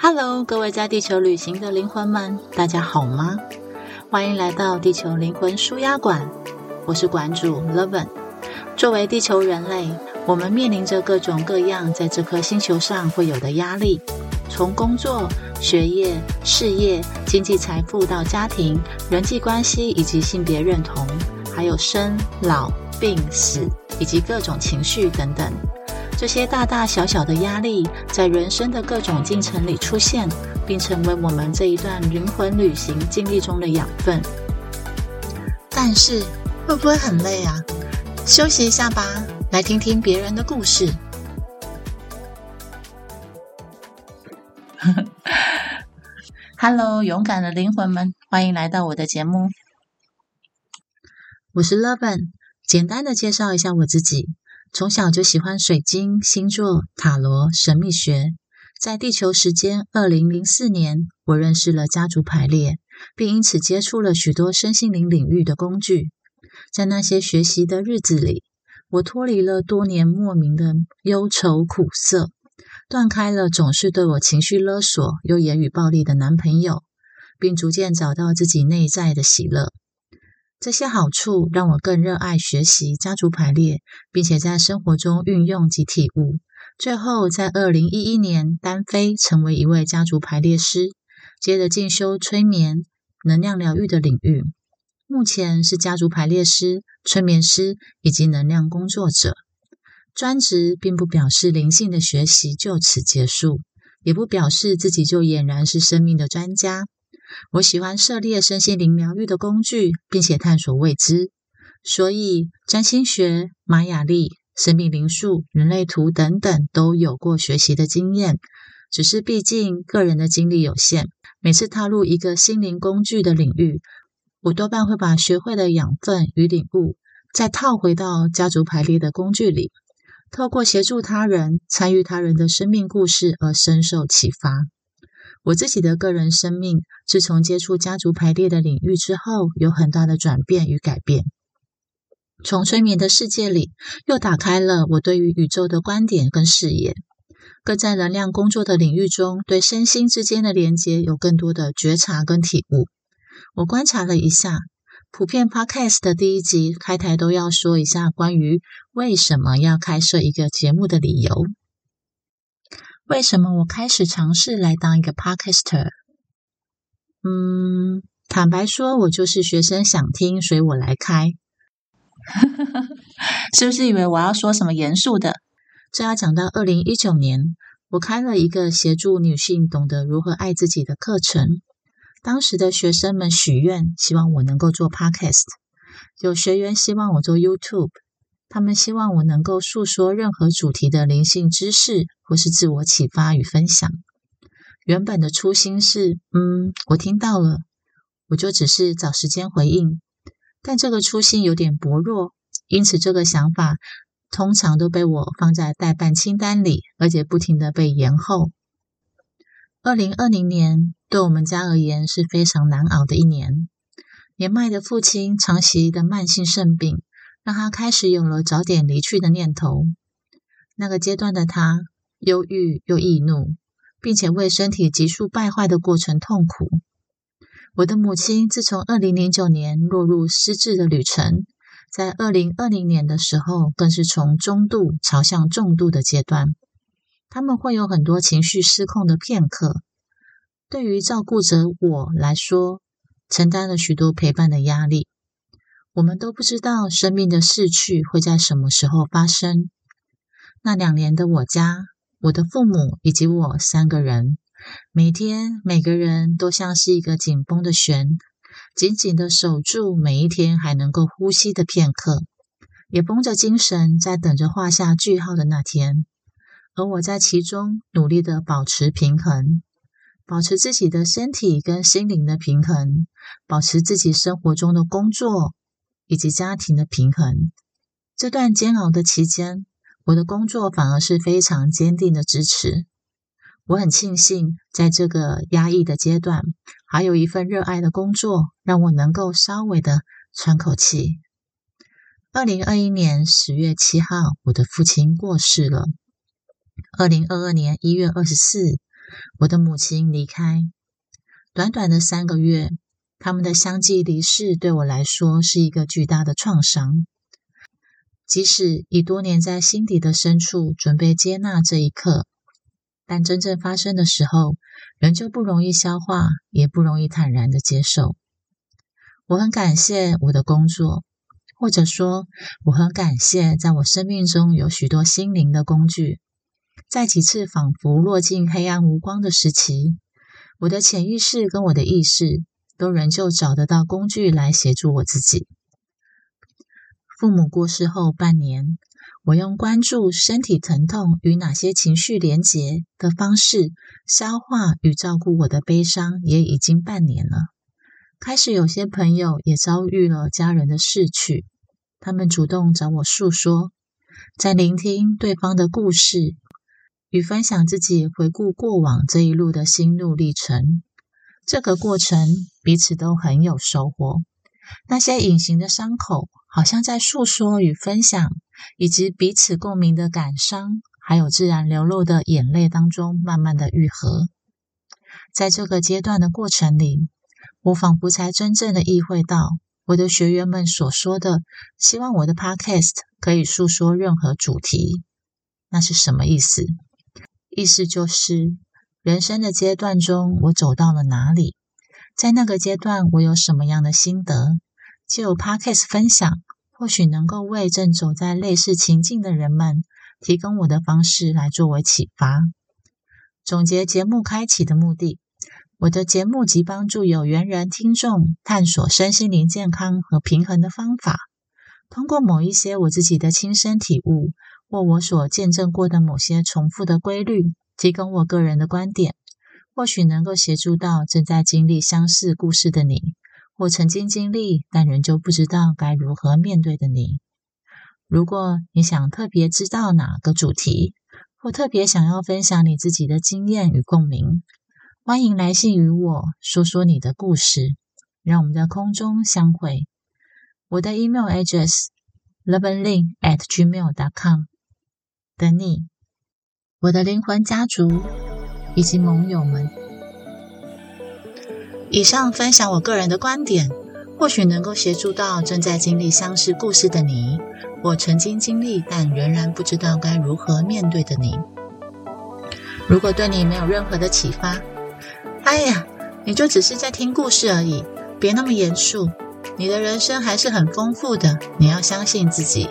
Hello，各位在地球旅行的灵魂们，大家好吗？欢迎来到地球灵魂舒压馆，我是馆主 Levin。作为地球人类，我们面临着各种各样在这颗星球上会有的压力，从工作、学业、事业、经济财富到家庭、人际关系以及性别认同，还有生老病死以及各种情绪等等。这些大大小小的压力，在人生的各种进程里出现，并成为我们这一段灵魂旅行经历中的养分。但是，会不会很累啊？休息一下吧，来听听别人的故事。Hello，勇敢的灵魂们，欢迎来到我的节目。我是 Levin，简单的介绍一下我自己。从小就喜欢水晶、星座、塔罗、神秘学。在地球时间二零零四年，我认识了家族排列，并因此接触了许多身心灵领域的工具。在那些学习的日子里，我脱离了多年莫名的忧愁苦涩，断开了总是对我情绪勒索又言语暴力的男朋友，并逐渐找到自己内在的喜乐。这些好处让我更热爱学习家族排列，并且在生活中运用及体悟。最后，在二零一一年单飞，成为一位家族排列师，接着进修催眠、能量疗愈的领域。目前是家族排列师、催眠师以及能量工作者。专职并不表示灵性的学习就此结束，也不表示自己就俨然是生命的专家。我喜欢涉猎身心灵疗愈的工具，并且探索未知，所以占星学、玛雅历、生命灵数、人类图等等都有过学习的经验。只是毕竟个人的精力有限，每次踏入一个心灵工具的领域，我多半会把学会的养分与领悟再套回到家族排列的工具里，透过协助他人、参与他人的生命故事而深受启发。我自己的个人生命，自从接触家族排列的领域之后，有很大的转变与改变。从催眠的世界里，又打开了我对于宇宙的观点跟视野；更在能量工作的领域中，对身心之间的连接有更多的觉察跟体悟。我观察了一下，普遍 Podcast 的第一集开台都要说一下关于为什么要开设一个节目的理由。为什么我开始尝试来当一个 podcaster？嗯，坦白说，我就是学生想听，所以我来开。是不是以为我要说什么严肃的？这要讲到二零一九年，我开了一个协助女性懂得如何爱自己的课程。当时的学生们许愿，希望我能够做 podcast；有学员希望我做 YouTube。他们希望我能够诉说任何主题的灵性知识，或是自我启发与分享。原本的初心是，嗯，我听到了，我就只是找时间回应。但这个初心有点薄弱，因此这个想法通常都被我放在待办清单里，而且不停的被延后。二零二零年对我们家而言是非常难熬的一年，年迈的父亲长期的慢性肾病。让他开始有了早点离去的念头。那个阶段的他，忧郁又易怒，并且为身体急速败坏的过程痛苦。我的母亲自从二零零九年落入失智的旅程，在二零二零年的时候，更是从中度朝向重度的阶段。他们会有很多情绪失控的片刻。对于照顾者我来说，承担了许多陪伴的压力。我们都不知道生命的逝去会在什么时候发生。那两年的我家，我的父母以及我三个人，每天每个人都像是一个紧绷的弦，紧紧的守住每一天还能够呼吸的片刻，也绷着精神在等着画下句号的那天。而我在其中努力的保持平衡，保持自己的身体跟心灵的平衡，保持自己生活中的工作。以及家庭的平衡，这段煎熬的期间，我的工作反而是非常坚定的支持。我很庆幸，在这个压抑的阶段，还有一份热爱的工作，让我能够稍微的喘口气。二零二一年十月七号，我的父亲过世了。二零二二年一月二十四，我的母亲离开。短短的三个月，他们的相继离世对我来说是一个巨大的创伤。即使已多年在心底的深处准备接纳这一刻，但真正发生的时候，仍旧不容易消化，也不容易坦然的接受。我很感谢我的工作。或者说，我很感谢，在我生命中有许多心灵的工具。在几次仿佛落进黑暗无光的时期，我的潜意识跟我的意识都仍旧找得到工具来协助我自己。父母过世后半年，我用关注身体疼痛与哪些情绪连结的方式消化与照顾我的悲伤，也已经半年了。开始有些朋友也遭遇了家人的逝去，他们主动找我诉说，在聆听对方的故事与分享自己回顾过往这一路的心路历程。这个过程彼此都很有收获。那些隐形的伤口，好像在诉说与分享，以及彼此共鸣的感伤，还有自然流露的眼泪当中，慢慢的愈合。在这个阶段的过程里。我仿佛才真正的意会到，我的学员们所说的希望我的 Podcast 可以诉说任何主题，那是什么意思？意思就是人生的阶段中，我走到了哪里，在那个阶段我有什么样的心得，就有 Podcast 分享，或许能够为正走在类似情境的人们提供我的方式来作为启发，总结节目开启的目的。我的节目即帮助有缘人听众探索身心灵健康和平衡的方法，通过某一些我自己的亲身体悟，或我所见证过的某些重复的规律，提供我个人的观点，或许能够协助到正在经历相似故事的你，或曾经经历但仍旧不知道该如何面对的你。如果你想特别知道哪个主题，或特别想要分享你自己的经验与共鸣。欢迎来信与我说说你的故事，让我们在空中相会。我的 email address loveandlin at gmail dot com 等你，我的灵魂家族以及盟友们。以上分享我个人的观点，或许能够协助到正在经历相似故事的你，或曾经经历但仍然不知道该如何面对的你。如果对你没有任何的启发，哎呀，你就只是在听故事而已，别那么严肃。你的人生还是很丰富的，你要相信自己。